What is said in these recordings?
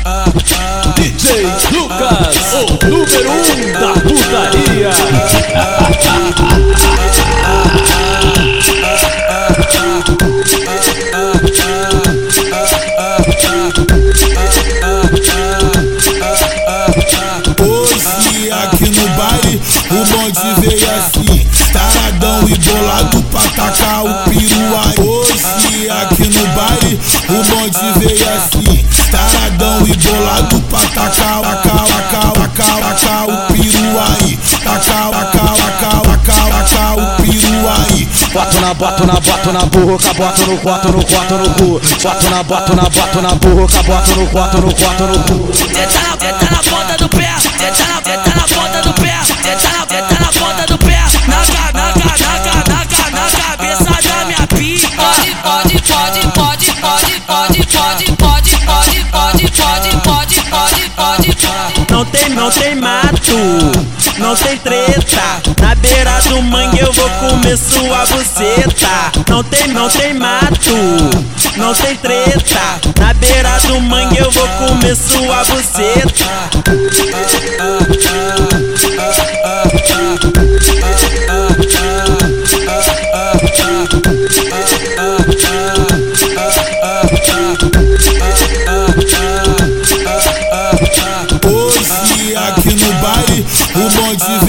DJ Lucas, o número um da putaria. Hoje aqui no baile o bonde veio assim Taradão e bolado pra tacar o peru aí Hoje aqui no baile o bonde veio assim Boto na, boto na, boto na boca, boto no, boto no, boto no cu. Boto na, boto na, boto na boca, boto no, boto no, boto no cu. Tenta na, tenta na ponta do pé, tenta na, tenta na ponta do pé, tenta na, tenta na ponta do pé, na ca, na ca, na ca, na ca, na cabeça da minha pica. Pode, pode, pode, pode, pode, pode, pode, pode, pode, pode, pode, pode, pode, pode, pode. Não tem, não tem mato, não tem treta. Na beira do mangue eu vou comer sua buceta. Não tem, não tem mato, não tem treta. Na beira do mangue eu vou comer sua buceta.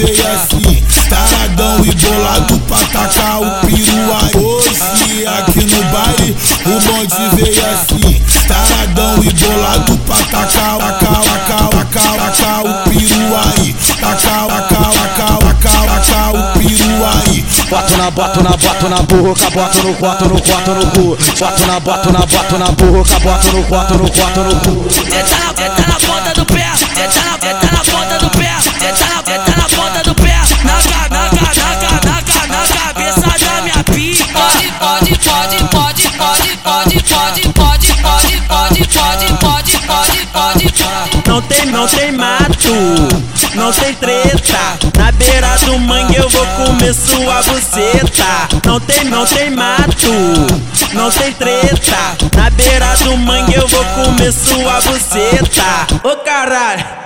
Bonde veio assim Taradão e bolado pra tacar o peru aí. Hoje aqui no baile o bonde veio assim. Taradão e bolado pra tacar, tacar, tacar, tacar, tacar o peru aí. Tacar, tacar, tacar, tacar, tacar o peru aí. Boto na, boto na, boto na boca, boto no, boto no, boto no cu. Boto na, boto na, boto na boca, boto no, boto no, boto no cu. Tenta na, tenta pode, pode, pode, pode, pode, pode, pode, pode. Não tem, não tem mato, não tem treta. Na beira do mangue eu vou comer sua buceta. Não tem, não tem mato, não tem treta. Na beira do mangue eu vou comer sua buceta. Ô oh, caralho.